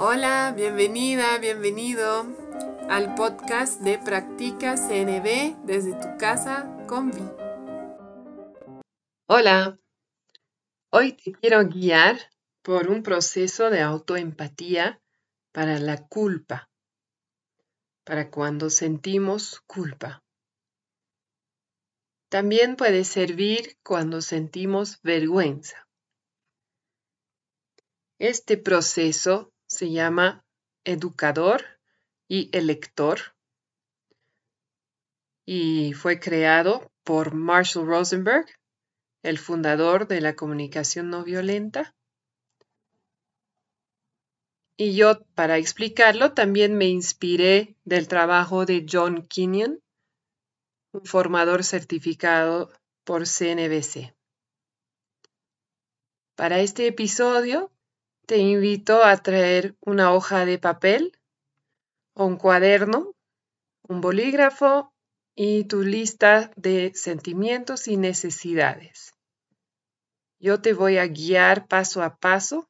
Hola, bienvenida, bienvenido al podcast de Practica CNB desde tu casa con Vi. Hola, hoy te quiero guiar por un proceso de autoempatía para la culpa, para cuando sentimos culpa. También puede servir cuando sentimos vergüenza. Este proceso se llama educador y elector y fue creado por Marshall Rosenberg, el fundador de la comunicación no violenta. Y yo, para explicarlo, también me inspiré del trabajo de John Kenyon, un formador certificado por CNBC. Para este episodio te invito a traer una hoja de papel un cuaderno, un bolígrafo y tu lista de sentimientos y necesidades. Yo te voy a guiar paso a paso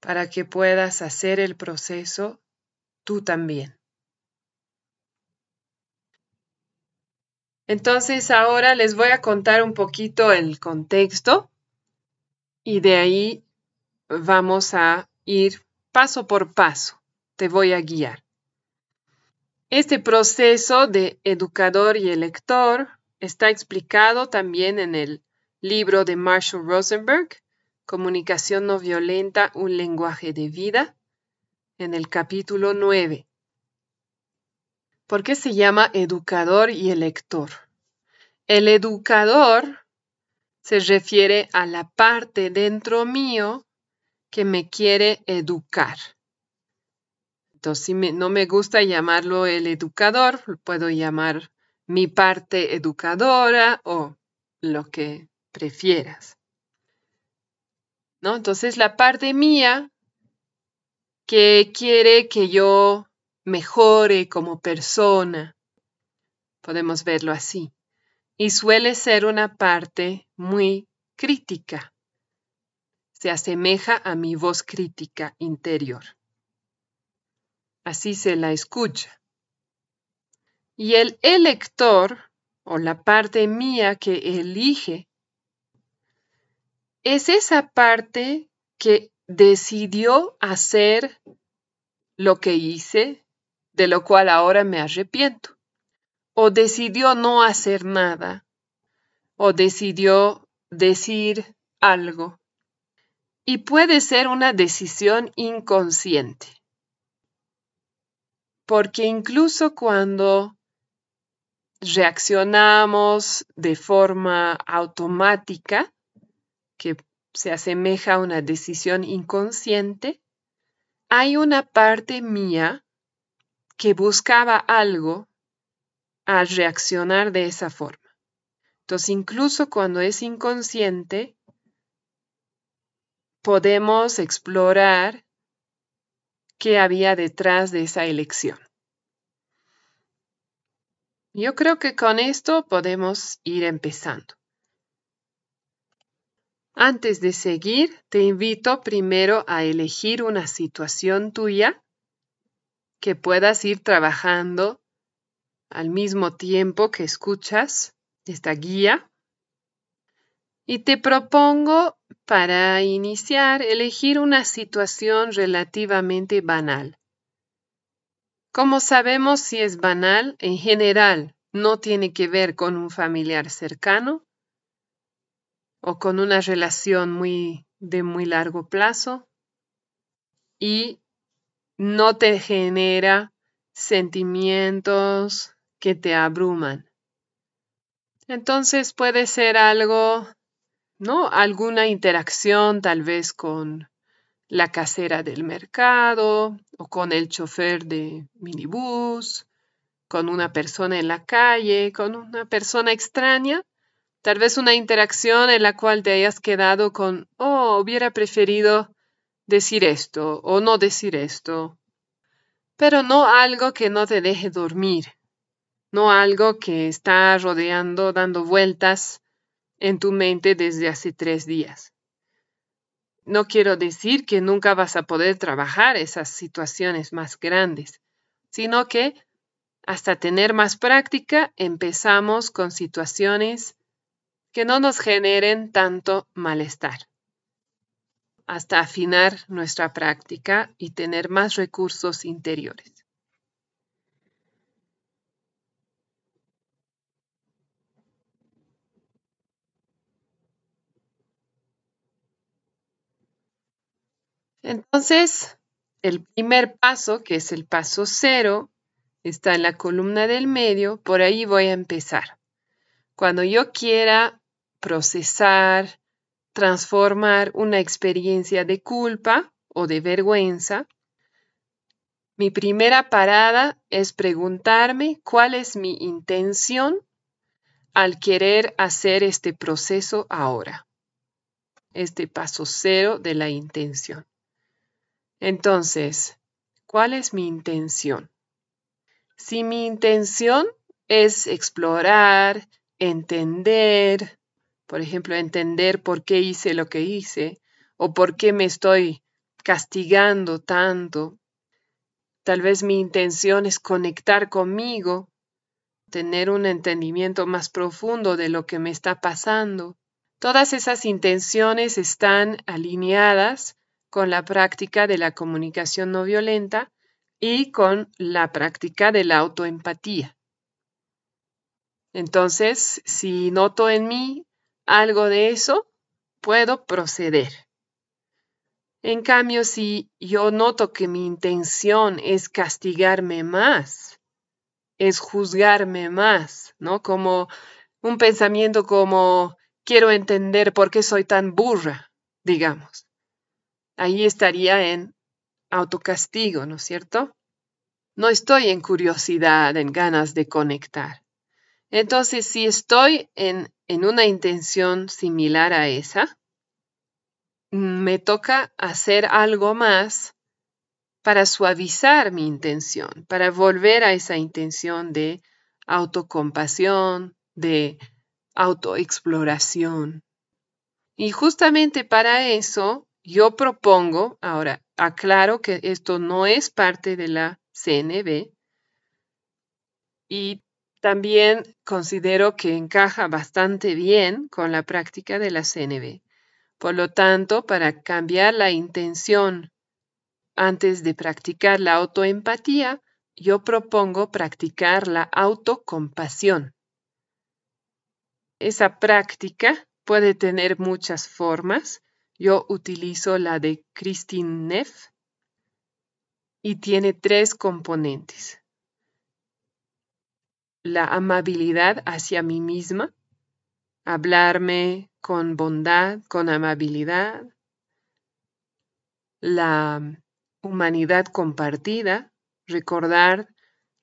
para que puedas hacer el proceso tú también. Entonces ahora les voy a contar un poquito el contexto y de ahí vamos a ir paso por paso. Te voy a guiar. Este proceso de educador y elector está explicado también en el libro de Marshall Rosenberg, Comunicación no violenta, un lenguaje de vida, en el capítulo 9. ¿Por qué se llama educador y elector? El educador se refiere a la parte dentro mío que me quiere educar. Entonces, si no me gusta llamarlo el educador, puedo llamar mi parte educadora o lo que prefieras. ¿No? Entonces, la parte mía que quiere que yo mejore como persona. Podemos verlo así. Y suele ser una parte muy crítica. Se asemeja a mi voz crítica interior. Así se la escucha. Y el elector, o la parte mía que elige, es esa parte que decidió hacer lo que hice, de lo cual ahora me arrepiento, o decidió no hacer nada, o decidió decir algo. Y puede ser una decisión inconsciente, porque incluso cuando reaccionamos de forma automática, que se asemeja a una decisión inconsciente, hay una parte mía que buscaba algo a reaccionar de esa forma. Entonces, incluso cuando es inconsciente, podemos explorar qué había detrás de esa elección. Yo creo que con esto podemos ir empezando. Antes de seguir, te invito primero a elegir una situación tuya que puedas ir trabajando al mismo tiempo que escuchas esta guía. Y te propongo, para iniciar, elegir una situación relativamente banal. Como sabemos si es banal, en general no tiene que ver con un familiar cercano, o con una relación muy de muy largo plazo y no te genera sentimientos que te abruman. Entonces puede ser algo, ¿no? Alguna interacción tal vez con la casera del mercado o con el chofer de minibús, con una persona en la calle, con una persona extraña Tal vez una interacción en la cual te hayas quedado con, oh, hubiera preferido decir esto o no decir esto, pero no algo que no te deje dormir, no algo que está rodeando, dando vueltas en tu mente desde hace tres días. no quiero decir que nunca vas a poder trabajar esas situaciones más grandes, sino que hasta tener más práctica empezamos con situaciones que no nos generen tanto malestar, hasta afinar nuestra práctica y tener más recursos interiores. Entonces, el primer paso, que es el paso cero, está en la columna del medio, por ahí voy a empezar. Cuando yo quiera procesar, transformar una experiencia de culpa o de vergüenza, mi primera parada es preguntarme cuál es mi intención al querer hacer este proceso ahora. Este paso cero de la intención. Entonces, ¿cuál es mi intención? Si mi intención es explorar, entender, por ejemplo, entender por qué hice lo que hice o por qué me estoy castigando tanto, tal vez mi intención es conectar conmigo, tener un entendimiento más profundo de lo que me está pasando. Todas esas intenciones están alineadas con la práctica de la comunicación no violenta y con la práctica de la autoempatía. Entonces, si noto en mí algo de eso, puedo proceder. En cambio, si yo noto que mi intención es castigarme más, es juzgarme más, ¿no? Como un pensamiento como quiero entender por qué soy tan burra, digamos ahí estaría en autocastigo, ¿no es cierto? No estoy en curiosidad, en ganas de conectar. Entonces, si estoy en, en una intención similar a esa, me toca hacer algo más para suavizar mi intención, para volver a esa intención de autocompasión, de autoexploración. Y justamente para eso yo propongo, ahora aclaro que esto no es parte de la CNB y también considero que encaja bastante bien con la práctica de la CNB. Por lo tanto, para cambiar la intención antes de practicar la autoempatía, yo propongo practicar la autocompasión. Esa práctica puede tener muchas formas yo utilizo la de Christine Neff y tiene tres componentes. La amabilidad hacia mí misma, hablarme con bondad, con amabilidad. La humanidad compartida, recordar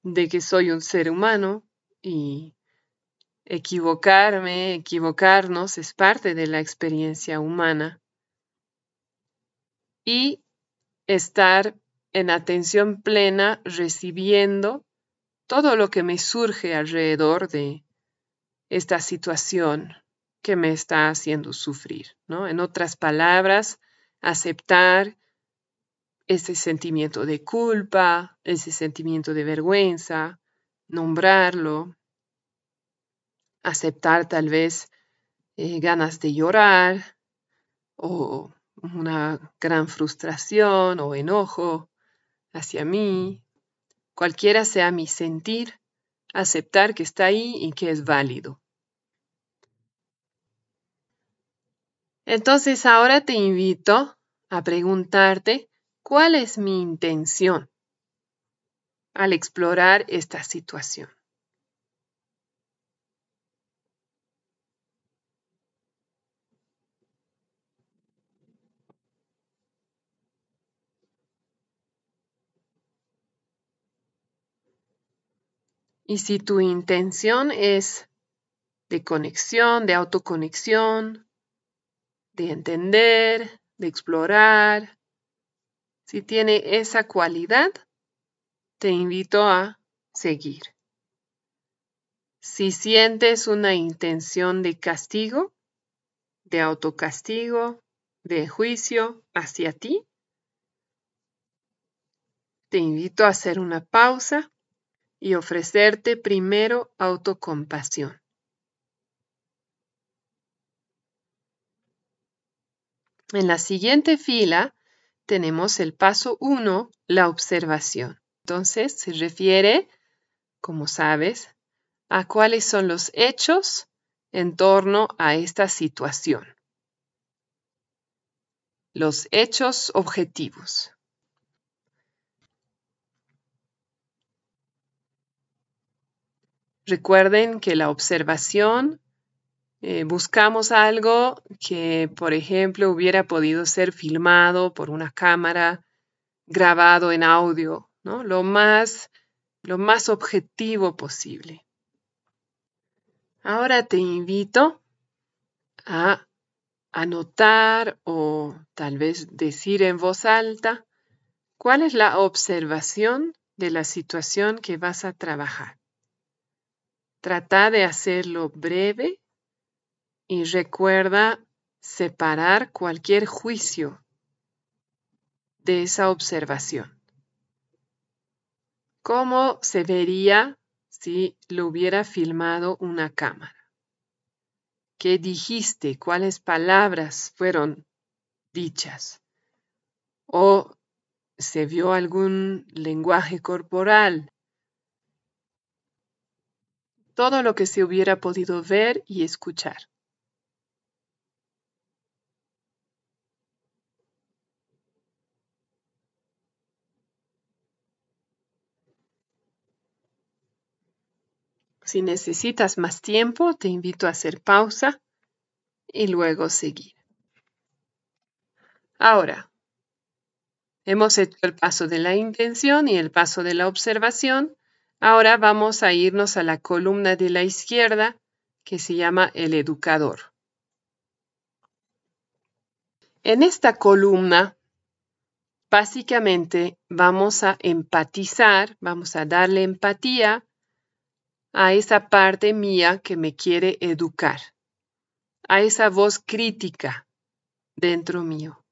de que soy un ser humano y equivocarme, equivocarnos es parte de la experiencia humana y estar en atención plena recibiendo todo lo que me surge alrededor de esta situación que me está haciendo sufrir, ¿no? En otras palabras, aceptar ese sentimiento de culpa, ese sentimiento de vergüenza, nombrarlo, aceptar tal vez eh, ganas de llorar o una gran frustración o enojo hacia mí, cualquiera sea mi sentir, aceptar que está ahí y que es válido. Entonces ahora te invito a preguntarte cuál es mi intención al explorar esta situación. Y si tu intención es de conexión, de autoconexión, de entender, de explorar, si tiene esa cualidad, te invito a seguir. Si sientes una intención de castigo, de autocastigo, de juicio hacia ti, te invito a hacer una pausa y ofrecerte primero autocompasión. En la siguiente fila tenemos el paso 1, la observación. Entonces se refiere, como sabes, a cuáles son los hechos en torno a esta situación. Los hechos objetivos. Recuerden que la observación eh, buscamos algo que, por ejemplo, hubiera podido ser filmado por una cámara, grabado en audio, ¿no? Lo más, lo más objetivo posible. Ahora te invito a anotar o tal vez decir en voz alta cuál es la observación de la situación que vas a trabajar. Trata de hacerlo breve y recuerda separar cualquier juicio de esa observación. ¿Cómo se vería si lo hubiera filmado una cámara? ¿Qué dijiste? ¿Cuáles palabras fueron dichas? ¿O se vio algún lenguaje corporal? Todo lo que se hubiera podido ver y escuchar. Si necesitas más tiempo, te invito a hacer pausa y luego seguir. Ahora, hemos hecho el paso de la intención y el paso de la observación. Ahora vamos a irnos a la columna de la izquierda que se llama el educador. En esta columna, básicamente vamos a empatizar, vamos a darle empatía a esa parte mía que me quiere educar, a esa voz crítica dentro mío.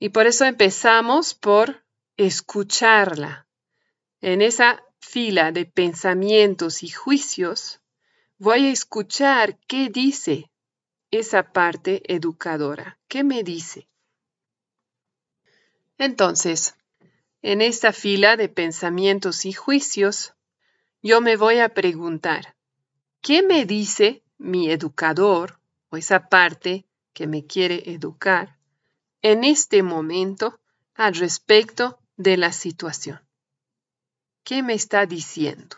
Y por eso empezamos por escucharla. En esa fila de pensamientos y juicios, voy a escuchar qué dice esa parte educadora, qué me dice. Entonces, en esta fila de pensamientos y juicios, yo me voy a preguntar, ¿qué me dice mi educador o esa parte que me quiere educar en este momento al respecto de la situación? ¿Qué me está diciendo?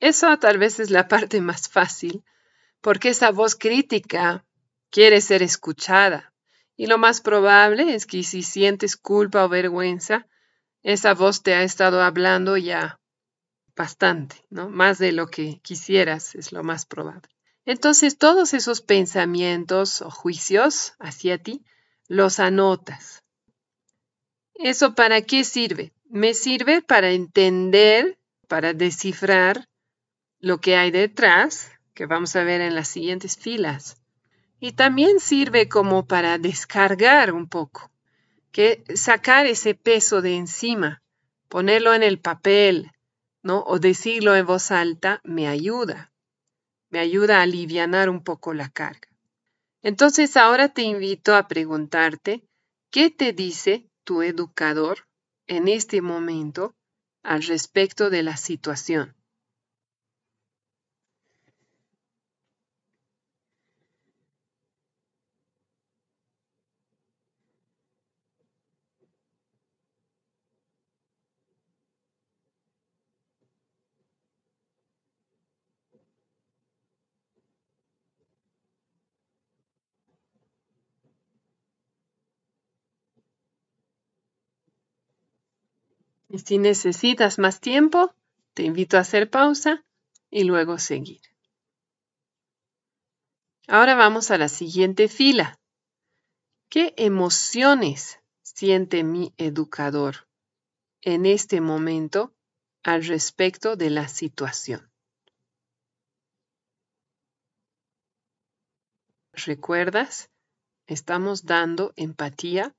Eso tal vez es la parte más fácil, porque esa voz crítica quiere ser escuchada. Y lo más probable es que si sientes culpa o vergüenza, esa voz te ha estado hablando ya bastante, ¿no? Más de lo que quisieras es lo más probable. Entonces, todos esos pensamientos o juicios hacia ti los anotas. ¿Eso para qué sirve? Me sirve para entender, para descifrar lo que hay detrás, que vamos a ver en las siguientes filas. Y también sirve como para descargar un poco que sacar ese peso de encima, ponerlo en el papel, ¿no? O decirlo en voz alta me ayuda, me ayuda a aliviar un poco la carga. Entonces ahora te invito a preguntarte, ¿qué te dice tu educador en este momento al respecto de la situación? Y si necesitas más tiempo, te invito a hacer pausa y luego seguir. Ahora vamos a la siguiente fila. ¿Qué emociones siente mi educador en este momento al respecto de la situación? ¿recuerdas? Estamos dando empatía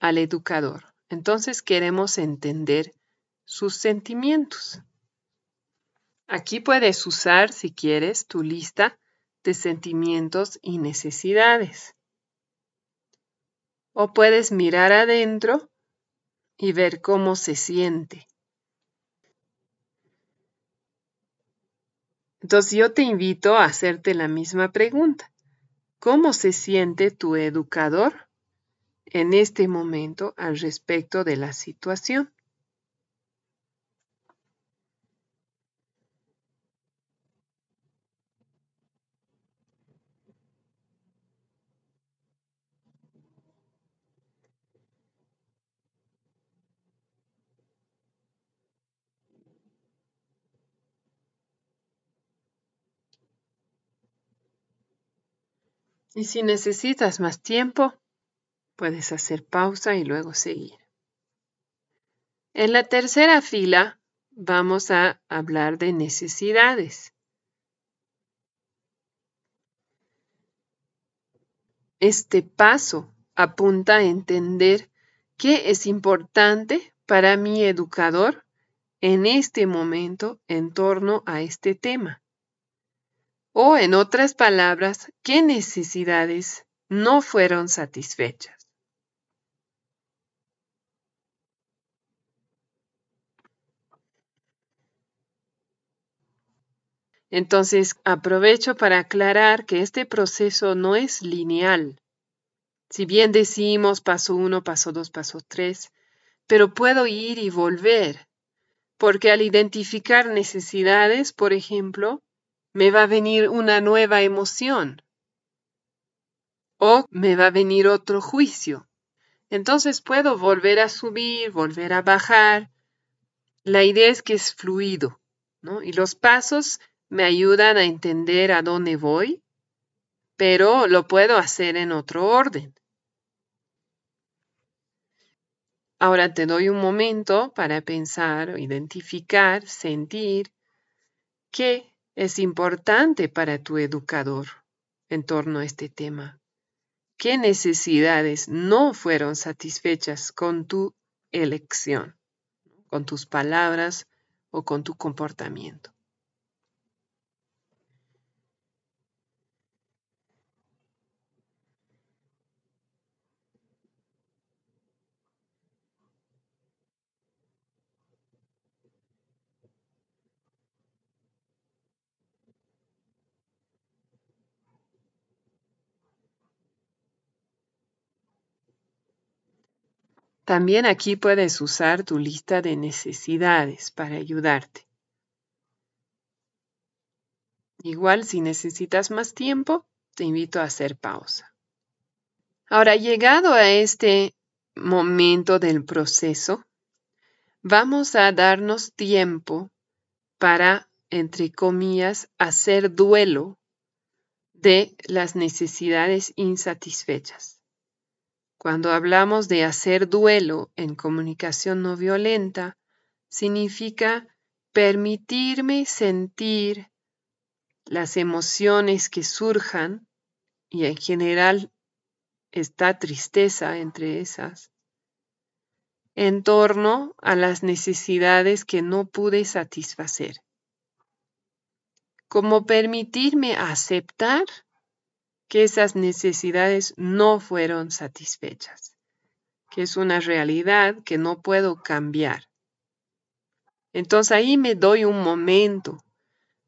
al educador. Entonces queremos entender sus sentimientos. Aquí puedes usar, si quieres, tu lista de sentimientos y necesidades. O puedes mirar adentro y ver cómo se siente. Entonces yo te invito a hacerte la misma pregunta. ¿Cómo se siente tu educador en este momento al respecto de la situación? Y si necesitas más tiempo, puedes hacer pausa y luego seguir. En la tercera fila vamos a hablar de necesidades. Este paso apunta a entender qué es importante para mi educador en este momento en torno a este tema. O en otras palabras, ¿qué necesidades no fueron satisfechas? Entonces, aprovecho para aclarar que este proceso no es lineal. Si bien decimos paso uno, paso dos, paso tres, pero puedo ir y volver, porque al identificar necesidades, por ejemplo, me va a venir una nueva emoción o me va a venir otro juicio. Entonces puedo volver a subir, volver a bajar. La idea es que es fluido, ¿no? Y los pasos me ayudan a entender a dónde voy, pero lo puedo hacer en otro orden. Ahora te doy un momento para pensar, identificar, sentir qué es importante para tu educador en torno a este tema? ¿Qué necesidades no fueron satisfechas con tu elección, con tus palabras o con tu comportamiento? También aquí puedes usar tu lista de necesidades para ayudarte. Igual si necesitas más tiempo, te invito a hacer pausa. Ahora, llegado a este momento del proceso, vamos a darnos tiempo para, entre comillas, hacer duelo de las necesidades insatisfechas. Cuando hablamos de hacer duelo en comunicación no violenta, significa permitirme sentir las emociones que surjan, y en general está tristeza entre esas, en torno a las necesidades que no pude satisfacer. Como permitirme aceptar que esas necesidades no fueron satisfechas, que es una realidad que no puedo cambiar. Entonces ahí me doy un momento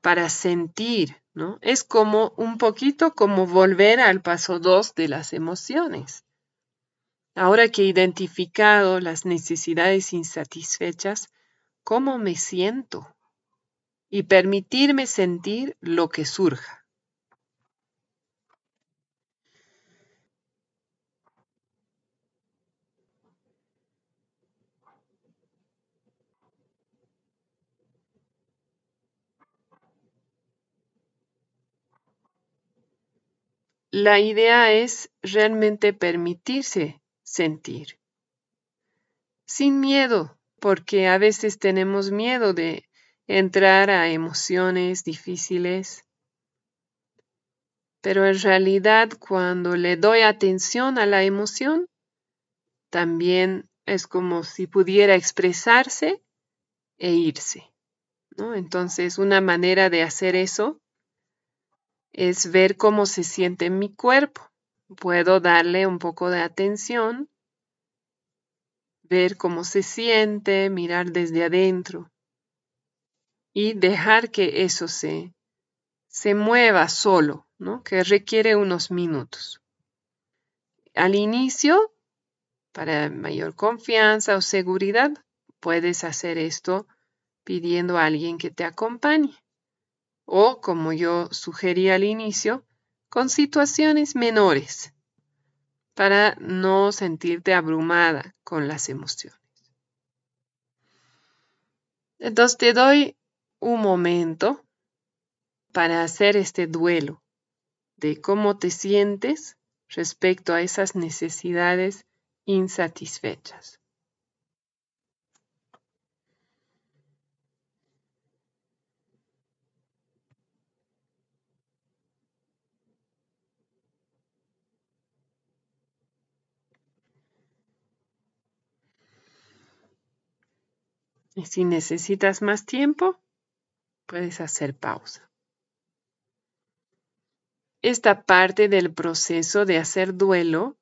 para sentir, ¿no? Es como un poquito como volver al paso 2 de las emociones. Ahora que he identificado las necesidades insatisfechas, ¿cómo me siento? Y permitirme sentir lo que surja. La idea es realmente permitirse sentir. Sin miedo, porque a veces tenemos miedo de entrar a emociones difíciles. pero en realidad cuando le doy atención a la emoción, también es como si pudiera expresarse e irse. ¿no? Entonces, una manera de hacer eso es ver cómo se siente mi cuerpo. Puedo darle un poco de atención, ver cómo se siente, mirar desde adentro y dejar que eso se, se mueva solo, ¿no? que requiere unos minutos. Al inicio, para mayor confianza o seguridad, puedes hacer esto pidiendo a alguien que te acompañe. O, como yo sugerí al inicio, con situaciones menores, para no sentirte abrumada con las emociones. Entonces te doy un momento para hacer este duelo de cómo te sientes respecto a esas necesidades insatisfechas. Y si necesitas más tiempo, puedes hacer pausa. Esta parte del proceso de hacer duelo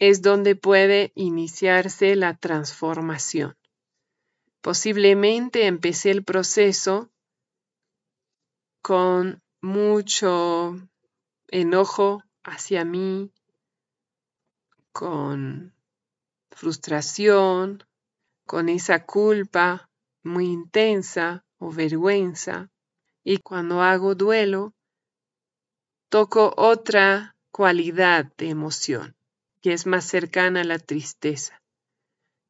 es donde puede iniciarse la transformación. Posiblemente empecé el proceso con mucho enojo hacia mí, con frustración, con esa culpa muy intensa o vergüenza. Y cuando hago duelo, toco otra cualidad de emoción que es más cercana a la tristeza.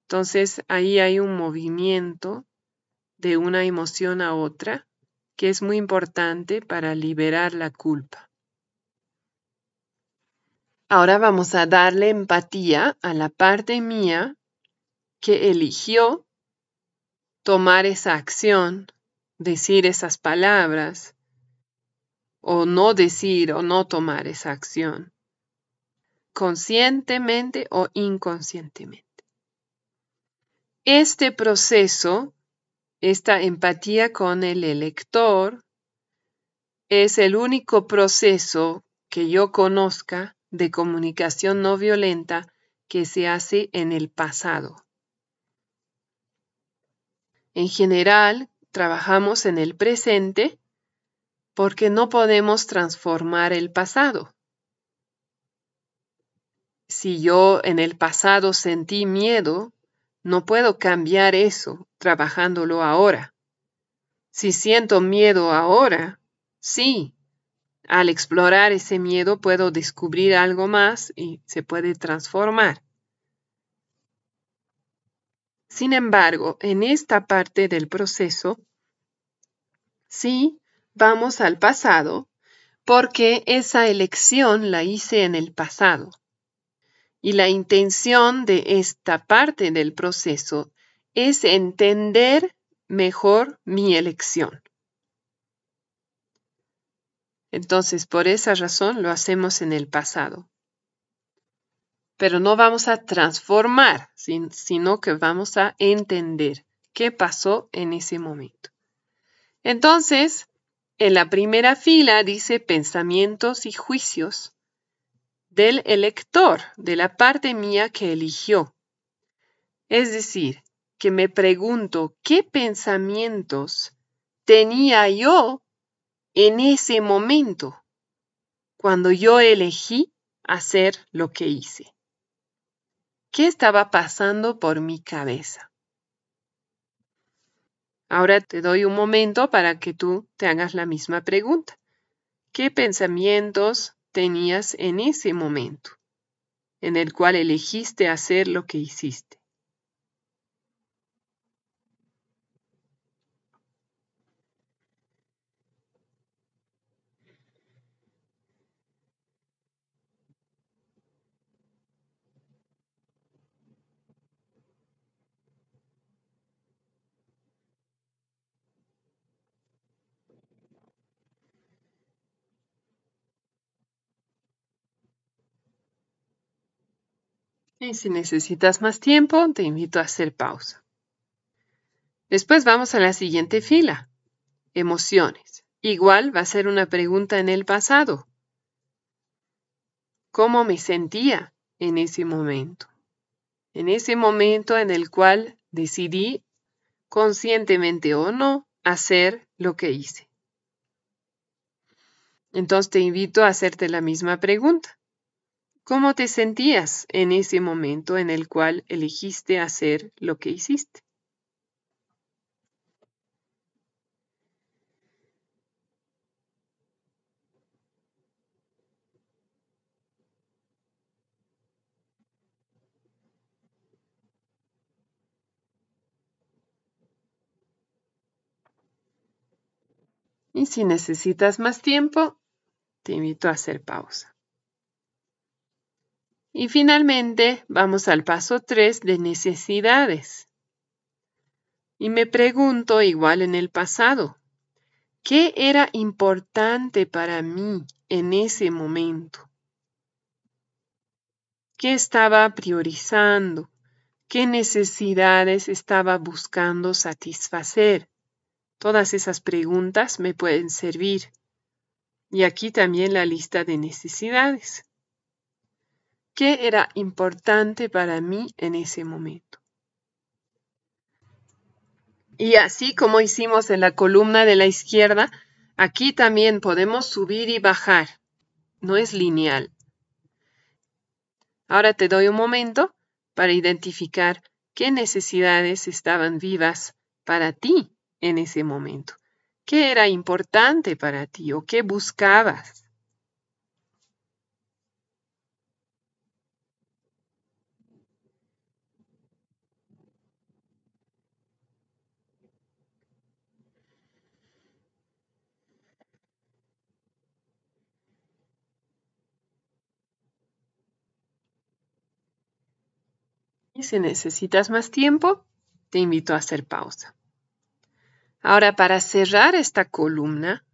Entonces ahí hay un movimiento de una emoción a otra que es muy importante para liberar la culpa. Ahora vamos a darle empatía a la parte mía que eligió tomar esa acción, decir esas palabras, o no decir o no tomar esa acción, conscientemente o inconscientemente. Este proceso, esta empatía con el elector, es el único proceso que yo conozca de comunicación no violenta que se hace en el pasado. En general, trabajamos en el presente porque no podemos transformar el pasado. Si yo en el pasado sentí miedo, no puedo cambiar eso trabajándolo ahora. Si siento miedo ahora, sí, al explorar ese miedo puedo descubrir algo más y se puede transformar. Sin embargo, en esta parte del proceso, sí vamos al pasado porque esa elección la hice en el pasado. Y la intención de esta parte del proceso es entender mejor mi elección. Entonces, por esa razón lo hacemos en el pasado pero no vamos a transformar, sino que vamos a entender qué pasó en ese momento. Entonces, en la primera fila dice pensamientos y juicios del elector, de la parte mía que eligió. Es decir, que me pregunto qué pensamientos tenía yo en ese momento, cuando yo elegí hacer lo que hice. ¿Qué estaba pasando por mi cabeza? Ahora te doy un momento para que tú te hagas la misma pregunta. ¿Qué pensamientos tenías en ese momento en el cual elegiste hacer lo que hiciste? Y si necesitas más tiempo, te invito a hacer pausa. Después vamos a la siguiente fila. Emociones. Igual va a ser una pregunta en el pasado. ¿Cómo me sentía en ese momento? En ese momento en el cual decidí, conscientemente o no, hacer lo que hice. Entonces te invito a hacerte la misma pregunta. ¿Cómo te sentías en ese momento en el cual elegiste hacer lo que hiciste? Y si necesitas más tiempo, te invito a hacer pausa. Y finalmente vamos al paso 3 de necesidades. Y me pregunto, igual en el pasado, ¿qué era importante para mí en ese momento? ¿Qué estaba priorizando? ¿Qué necesidades estaba buscando satisfacer? Todas esas preguntas me pueden servir. Y aquí también la lista de necesidades. ¿Qué era importante para mí en ese momento? Y así como hicimos en la columna de la izquierda, aquí también podemos subir y bajar. No es lineal. Ahora te doy un momento para identificar qué necesidades estaban vivas para ti en ese momento? ¿Qué era importante para ti o qué buscabas? Si necesitas más tiempo, te invito a hacer pausa. Ahora, para cerrar esta columna,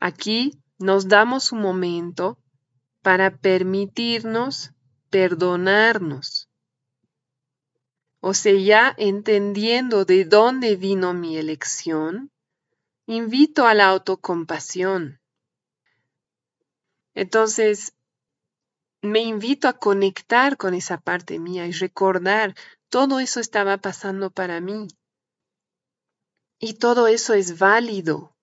aquí nos damos un momento para permitirnos perdonarnos. O sea, ya entendiendo de dónde vino mi elección, invito a la autocompasión. Entonces, me invito a conectar con esa parte mía y recordar, todo eso estaba pasando para mí. Y todo eso es válido.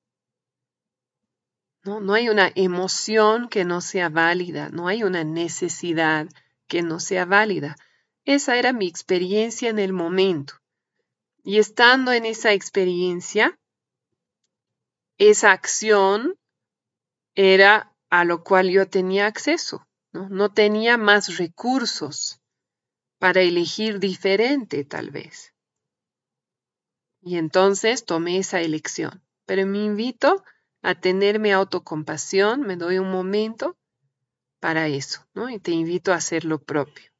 ¿no? no hay una emoción que no sea válida, no hay una necesidad que no sea válida. Esa era mi experiencia en el momento. Y estando en esa experiencia, esa acción era a lo cual yo tenía acceso. No, tenía más recursos para elegir diferente tal vez. Y entonces tomé esa elección. Pero me invito a tenerme autocompasión, me doy un momento para eso, ¿no? Y te invito a hacer lo propio.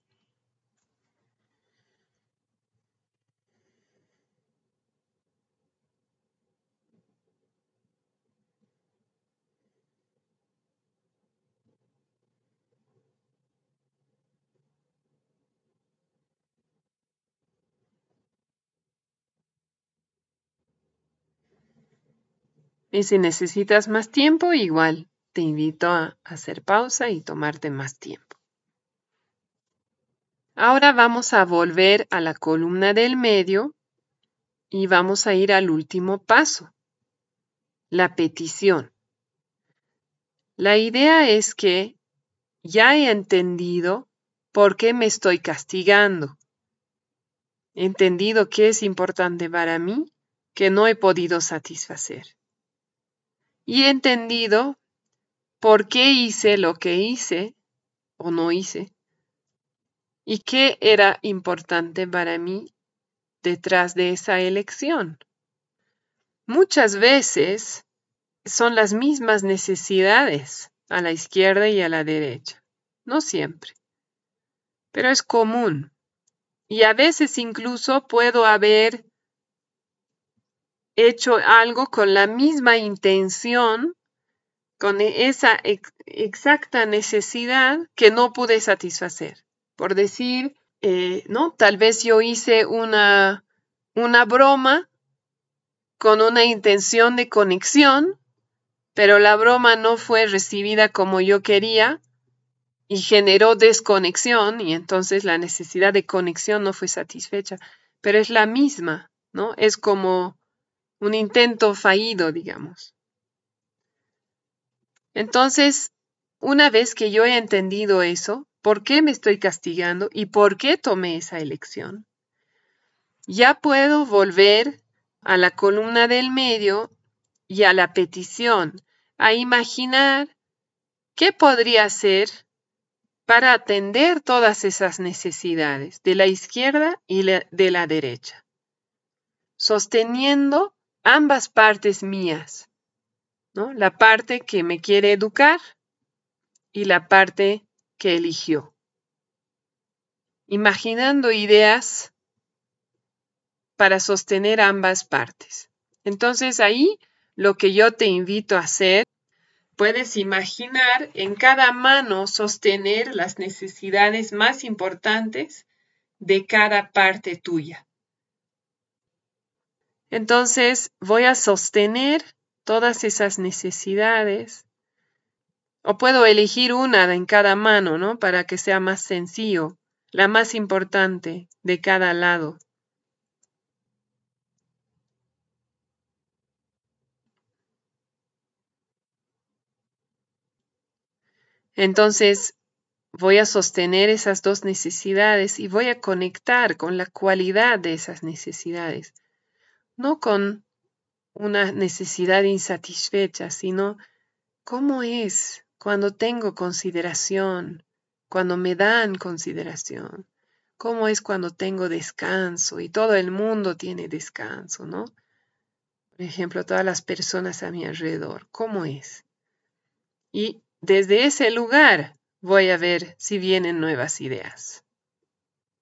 Y si necesitas más tiempo, igual te invito a hacer pausa y tomarte más tiempo. Ahora vamos a volver a la columna del medio y vamos a ir al último paso, la petición. La idea es que ya he entendido por qué me estoy castigando. He entendido qué es importante para mí que no he podido satisfacer y he entendido por qué hice lo que hice o no hice y qué era importante para mí detrás de esa elección. Muchas veces son las mismas necesidades a la izquierda y a la derecha, no siempre, pero es común. Y a veces incluso puedo haber hecho algo con la misma intención, con esa exacta necesidad que no pude satisfacer. Por decir, eh, ¿no? Tal vez yo hice una, una broma con una intención de conexión, pero la broma no fue recibida como yo quería y generó desconexión y entonces la necesidad de conexión no fue satisfecha, pero es la misma, ¿no? Es como un intento fallido, digamos. Entonces, una vez que yo he entendido eso, ¿por qué me estoy castigando y por qué tomé esa elección? Ya puedo volver a la columna del medio y a la petición, a imaginar qué podría ser para atender todas esas necesidades de la izquierda y de la derecha, sosteniendo ambas partes mías, ¿no? la parte que me quiere educar y la parte que eligió. Imaginando ideas para sostener ambas partes. Entonces ahí lo que yo te invito a hacer Puedes imaginar en cada mano sostener las necesidades más importantes de cada parte tuya. Entonces voy a sostener todas esas necesidades o puedo elegir una en cada mano, ¿no? Para que sea más sencillo, la más importante de cada lado. Entonces, voy a sostener esas dos necesidades y voy a conectar con la cualidad de esas necesidades, no con una necesidad insatisfecha, sino cómo es cuando tengo consideración, cuando me dan consideración, cómo es cuando tengo descanso y todo el mundo tiene descanso, ¿no? Por ejemplo, todas las personas a mi alrededor, ¿cómo es? Y desde ese lugar voy a ver si vienen nuevas ideas.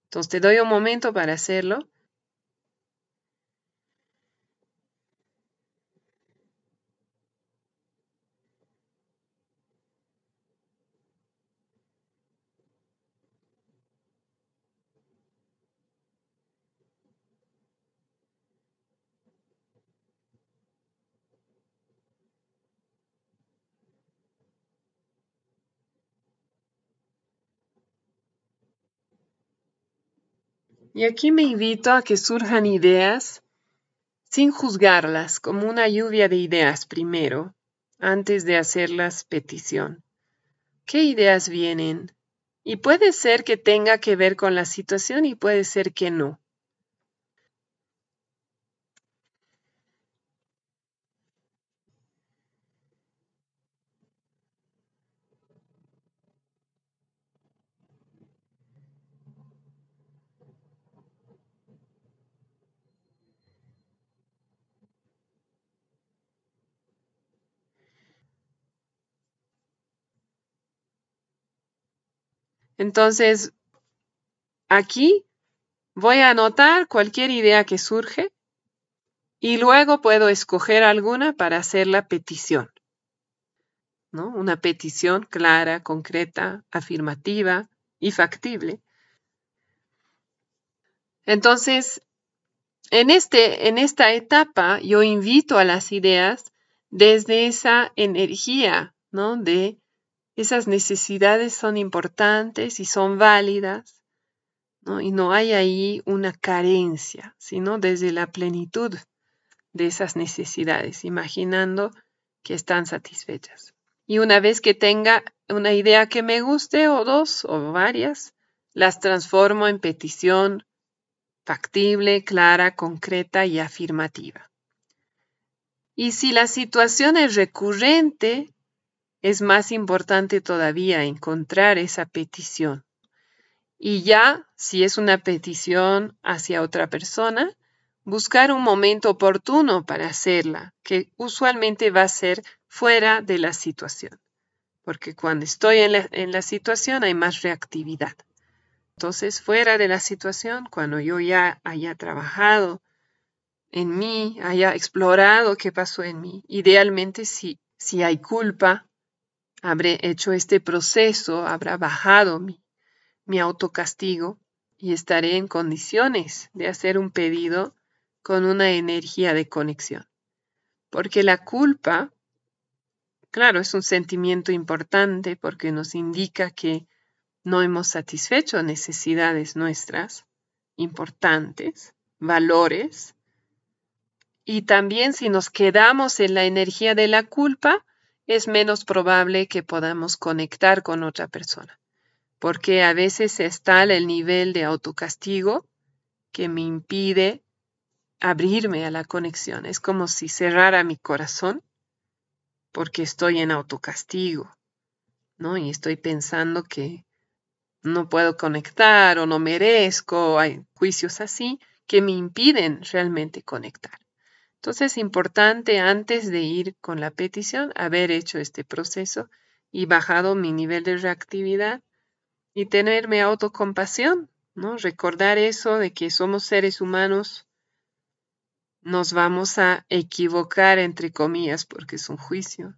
Entonces te doy un momento para hacerlo. Y aquí me invito a que surjan ideas sin juzgarlas, como una lluvia de ideas primero, antes de hacerlas petición. ¿Qué ideas vienen? Y puede ser que tenga que ver con la situación y puede ser que no. Entonces, aquí voy a anotar cualquier idea que surge y luego puedo escoger alguna para hacer la petición. ¿no? Una petición clara, concreta, afirmativa y factible. Entonces, en, este, en esta etapa yo invito a las ideas desde esa energía ¿no? de esas necesidades son importantes y son válidas, y no hay ahí una carencia, sino desde la plenitud de esas necesidades, imaginando que están satisfechas. Y una vez que tenga una idea que me guste o dos o varias, las transformo en petición factible, clara, concreta y afirmativa. Y si la situación es recurrente, es más importante todavía encontrar esa petición. Y ya, si es una petición hacia otra persona, buscar un momento oportuno para hacerla, que usualmente va a ser fuera de la situación, porque cuando estoy en la, en la situación hay más reactividad. Entonces, fuera de la situación, cuando yo ya haya trabajado en mí, haya explorado qué pasó en mí, idealmente si, si hay culpa, habré hecho este proceso, habrá bajado mi, autocastigo y estaré en condiciones de hacer un pedido con una energía de conexión. Porque la culpa, claro, es un sentimiento importante porque nos indica que no hemos satisfecho necesidades nuestras importantes, valores. Y también si nos quedamos en la energía de la culpa, es menos probable que podamos conectar con otra persona porque a veces está el nivel de autocastigo que me impide abrirme a la conexión. Es como si cerrara mi corazón porque estoy en autocastigo, ¿no? Y estoy pensando que no puedo conectar o no merezco, hay juicios así que me impiden realmente conectar. Entonces es importante antes de ir con la petición haber hecho este proceso y bajado mi nivel de reactividad y tenerme autocompasión, ¿no? Recordar eso de que somos seres humanos, nos vamos a equivocar, entre comillas, porque es un juicio.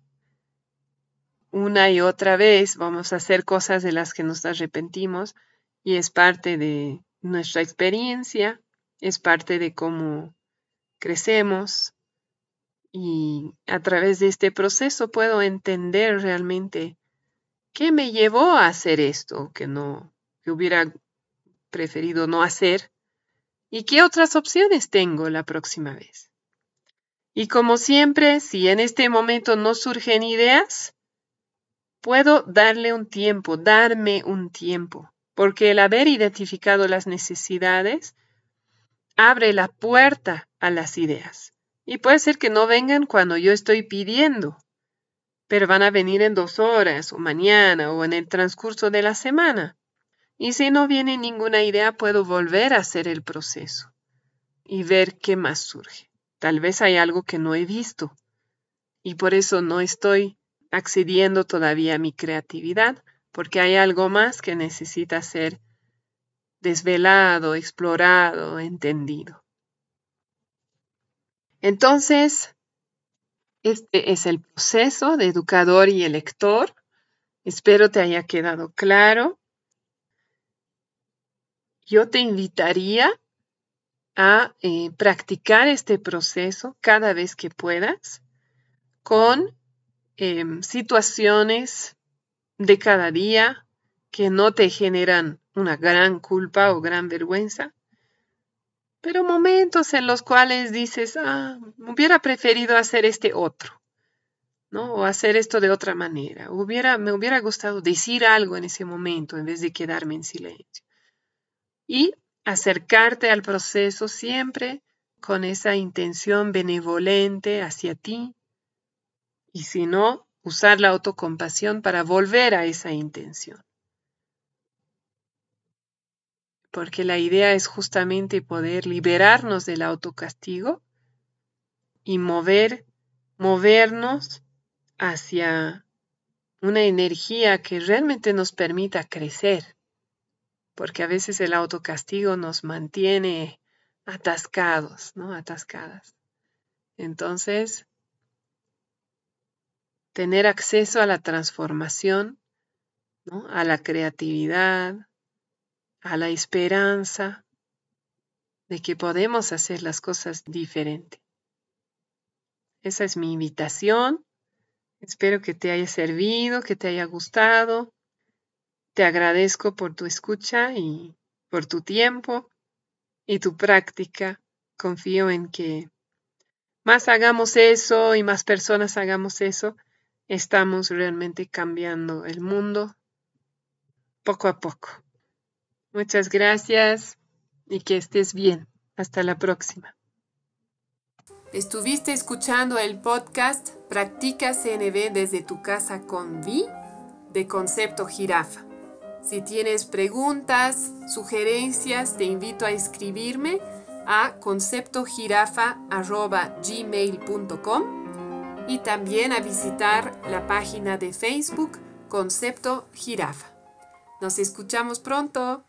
Una y otra vez vamos a hacer cosas de las que nos arrepentimos y es parte de nuestra experiencia, es parte de cómo crecemos y a través de este proceso puedo entender realmente ¿Qué me llevó a hacer esto que no, que hubiera preferido no hacer? ¿Y qué otras opciones tengo la próxima vez? Y como siempre, si en este momento no surgen ideas, puedo darle un tiempo, darme un tiempo, porque el haber identificado las necesidades abre la puerta a las ideas. Y puede ser que no vengan cuando yo estoy pidiendo, pero van a venir en dos horas o mañana o en el transcurso de la semana. Y si no viene ninguna idea, puedo volver a hacer el proceso y ver qué más surge. Tal vez hay algo que no he visto y por eso no estoy accediendo todavía a mi creatividad, porque hay algo más que necesita ser desvelado, explorado, entendido. Entonces, este es el proceso de educador y elector. Espero te haya quedado claro. Yo te invitaría a eh, practicar este proceso cada vez que puedas con em, situaciones de cada día que no te generan una gran culpa o gran vergüenza, pero momentos en los cuales dices, ah, hubiera preferido hacer este otro, ¿no? O hacer esto de otra manera. Hubiera, me hubiera gustado decir algo en ese momento en vez de quedarme en silencio. Y acercarte al proceso siempre con esa intención benevolente hacia ti. Y si no, usar la autocompasión para volver a esa intención porque la idea es justamente poder liberarnos del autocastigo y mover, movernos hacia una energía que realmente nos permita crecer, porque a veces el autocastigo nos mantiene atascados, ¿no? Atascadas. Entonces, tener acceso a la transformación, ¿no? a la creatividad, a la esperanza de que podemos hacer las cosas diferente. Esa es mi invitación. Espero que te haya servido, que te haya gustado. Te agradezco por tu escucha y por tu tiempo y tu práctica. Confío en que más hagamos eso y más personas hagamos eso, estamos realmente cambiando el mundo poco a poco. Muchas gracias y que estés bien. Hasta la próxima. Estuviste escuchando el podcast Practica CNB desde tu casa con Vi de Concepto Jirafa. Si tienes preguntas, sugerencias, te invito a escribirme a conceptojirafa.gmail.com y también a visitar la página de Facebook Concepto Jirafa. Nos escuchamos pronto.